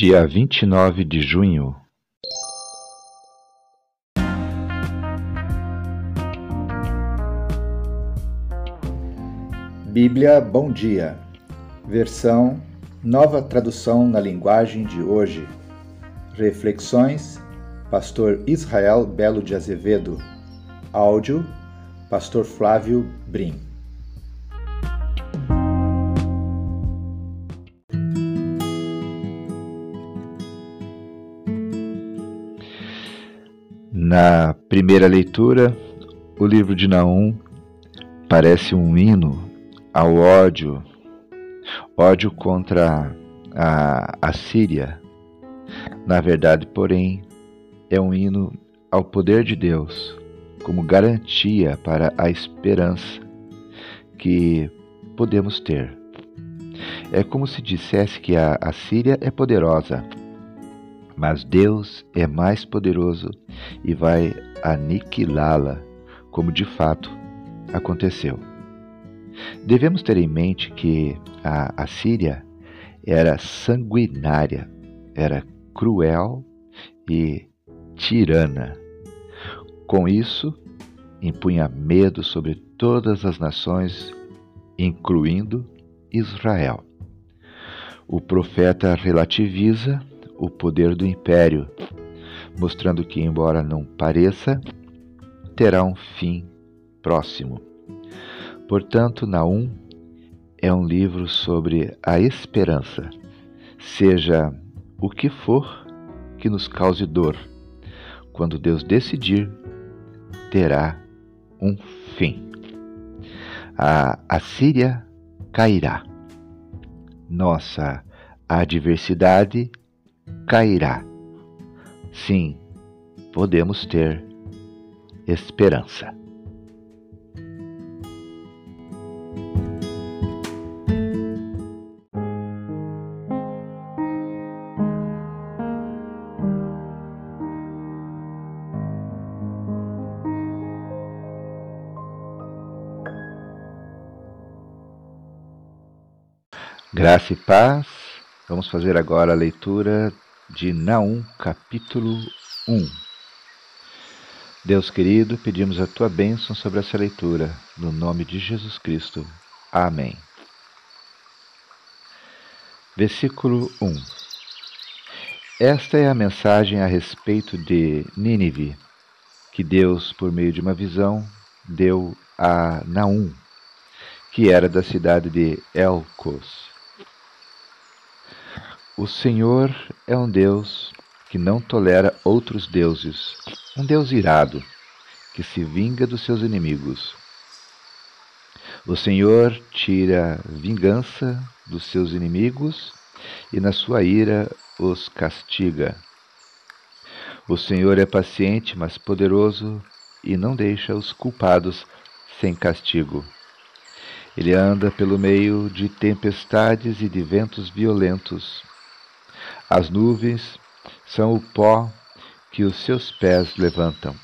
Dia vinte e nove de junho Bíblia Bom Dia, versão Nova Tradução na Linguagem de Hoje. Reflexões, Pastor Israel Belo de Azevedo. Áudio, Pastor Flávio Brim. Na primeira leitura, o livro de Naum parece um hino ao ódio, ódio contra a, a Síria. Na verdade, porém, é um hino ao poder de Deus como garantia para a esperança que podemos ter. É como se dissesse que a, a Síria é poderosa, mas Deus é mais poderoso e vai aniquilá-la, como de fato aconteceu. Devemos ter em mente que a Assíria era sanguinária, era cruel e tirana. Com isso, impunha medo sobre todas as nações, incluindo Israel. O profeta relativiza o poder do império, mostrando que, embora não pareça, terá um fim próximo. Portanto, Naum é um livro sobre a esperança, seja o que for que nos cause dor. Quando Deus decidir, terá um fim. A Assíria cairá. Nossa adversidade cairá. Sim, podemos ter esperança. Graça e paz. Vamos fazer agora a leitura de Naum, capítulo 1. Deus querido, pedimos a tua bênção sobre essa leitura, no nome de Jesus Cristo. Amém. Versículo 1 Esta é a mensagem a respeito de Nínive, que Deus, por meio de uma visão, deu a Naum, que era da cidade de Elcos. O Senhor é um Deus que não tolera outros deuses, um Deus irado, que se vinga dos seus inimigos. O Senhor tira vingança dos seus inimigos e na sua ira os castiga. O Senhor é paciente, mas poderoso e não deixa os culpados sem castigo. Ele anda pelo meio de tempestades e de ventos violentos as nuvens são o pó que os seus pés levantam.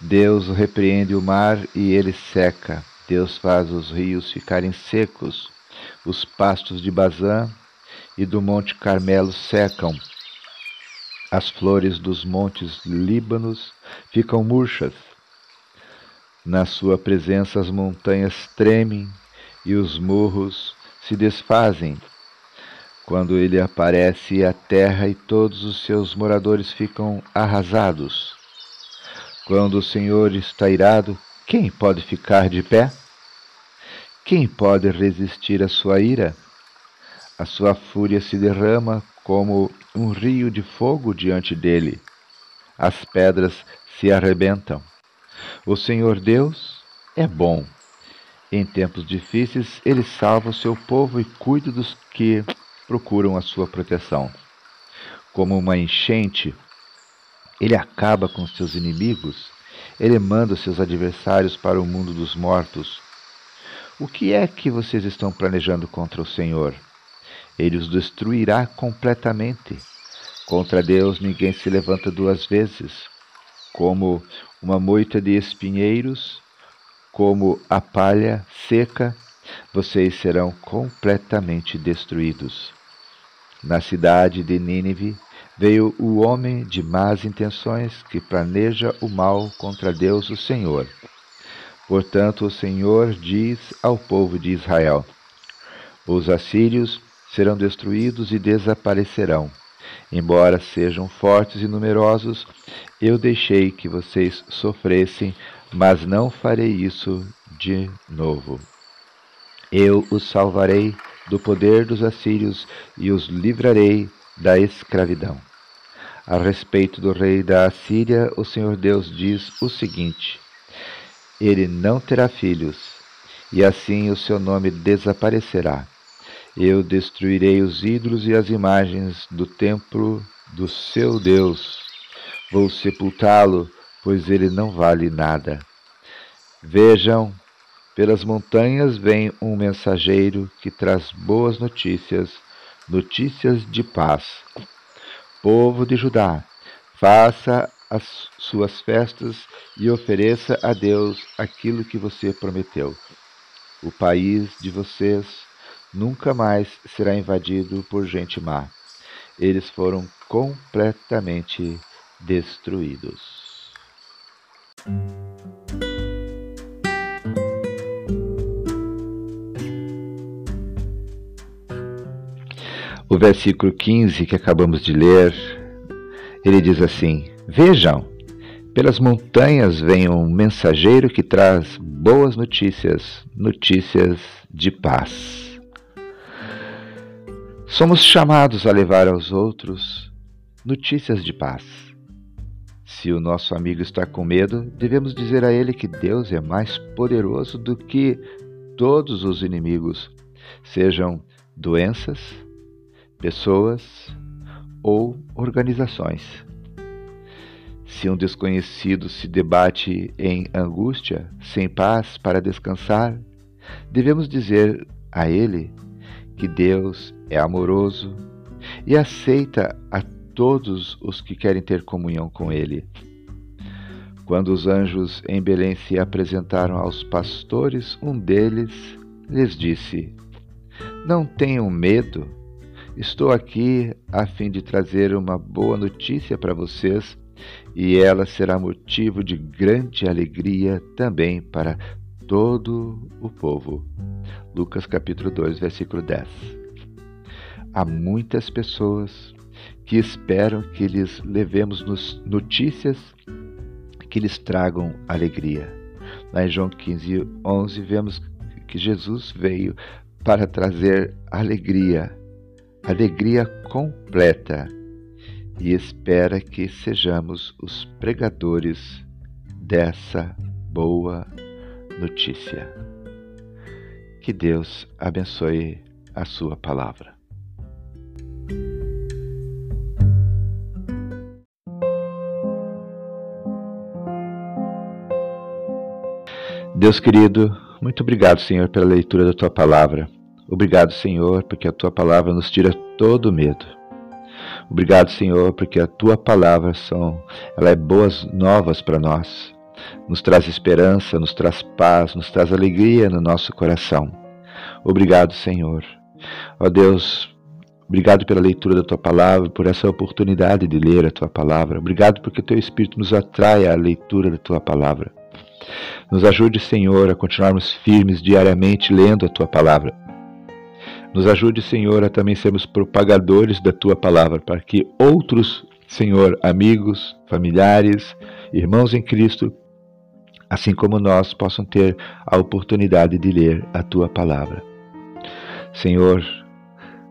Deus repreende o mar e ele seca. Deus faz os rios ficarem secos. Os pastos de Bazã e do Monte Carmelo secam. As flores dos montes Líbanos ficam murchas. Na sua presença as montanhas tremem e os morros se desfazem quando ele aparece, a terra e todos os seus moradores ficam arrasados. Quando o Senhor está irado, quem pode ficar de pé? Quem pode resistir à sua ira? A sua fúria se derrama como um rio de fogo diante dele. As pedras se arrebentam. O Senhor Deus é bom. Em tempos difíceis, ele salva o seu povo e cuida dos que procuram a sua proteção. Como uma enchente, ele acaba com seus inimigos, ele manda seus adversários para o mundo dos mortos. O que é que vocês estão planejando contra o Senhor? Ele os destruirá completamente. Contra Deus ninguém se levanta duas vezes. Como uma moita de espinheiros, como a palha seca vocês serão completamente destruídos. Na cidade de Nínive veio o homem de más intenções que planeja o mal contra Deus, o Senhor. Portanto, o Senhor diz ao povo de Israel: Os assírios serão destruídos e desaparecerão. Embora sejam fortes e numerosos, eu deixei que vocês sofressem, mas não farei isso de novo. Eu os salvarei do poder dos assírios e os livrarei da escravidão. A respeito do rei da Assíria, o Senhor Deus diz o seguinte: Ele não terá filhos, e assim o seu nome desaparecerá. Eu destruirei os ídolos e as imagens do templo do seu Deus. Vou sepultá-lo, pois ele não vale nada. Vejam, pelas montanhas vem um mensageiro que traz boas notícias, notícias de paz. Povo de Judá, faça as suas festas e ofereça a Deus aquilo que você prometeu. O país de vocês nunca mais será invadido por gente má. Eles foram completamente destruídos. O versículo 15 que acabamos de ler, ele diz assim: Vejam, pelas montanhas vem um mensageiro que traz boas notícias, notícias de paz. Somos chamados a levar aos outros notícias de paz. Se o nosso amigo está com medo, devemos dizer a ele que Deus é mais poderoso do que todos os inimigos, sejam doenças, pessoas ou organizações. Se um desconhecido se debate em angústia, sem paz para descansar, devemos dizer a ele que Deus é amoroso e aceita a todos os que querem ter comunhão com Ele. Quando os anjos em Belém se apresentaram aos pastores, um deles lhes disse: Não tenham medo. Estou aqui a fim de trazer uma boa notícia para vocês e ela será motivo de grande alegria também para todo o povo. Lucas capítulo 2, versículo 10. Há muitas pessoas que esperam que lhes levemos notícias que lhes tragam alegria. Lá em João 15, 11, vemos que Jesus veio para trazer alegria alegria completa e espera que sejamos os pregadores dessa boa notícia. Que Deus abençoe a sua palavra. Deus querido, muito obrigado, Senhor, pela leitura da tua palavra. Obrigado, Senhor, porque a tua palavra nos tira todo medo. Obrigado, Senhor, porque a tua palavra são, ela é boas novas para nós. Nos traz esperança, nos traz paz, nos traz alegria no nosso coração. Obrigado, Senhor. Ó Deus, obrigado pela leitura da tua palavra, por essa oportunidade de ler a tua palavra. Obrigado porque teu espírito nos atrai à leitura da tua palavra. Nos ajude, Senhor, a continuarmos firmes diariamente lendo a tua palavra nos ajude, Senhor, a também sermos propagadores da tua palavra, para que outros, Senhor, amigos, familiares, irmãos em Cristo, assim como nós, possam ter a oportunidade de ler a tua palavra. Senhor,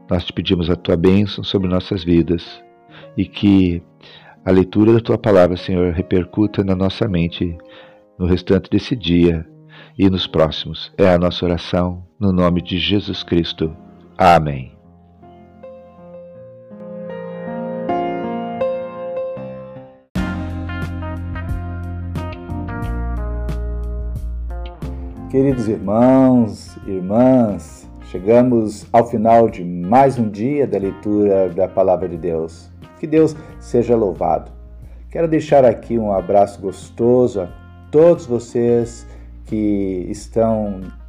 nós te pedimos a tua bênção sobre nossas vidas e que a leitura da tua palavra, Senhor, repercuta na nossa mente no restante desse dia e nos próximos. É a nossa oração no nome de Jesus Cristo. Amém. Queridos irmãos, irmãs, chegamos ao final de mais um dia da leitura da Palavra de Deus. Que Deus seja louvado. Quero deixar aqui um abraço gostoso a todos vocês que estão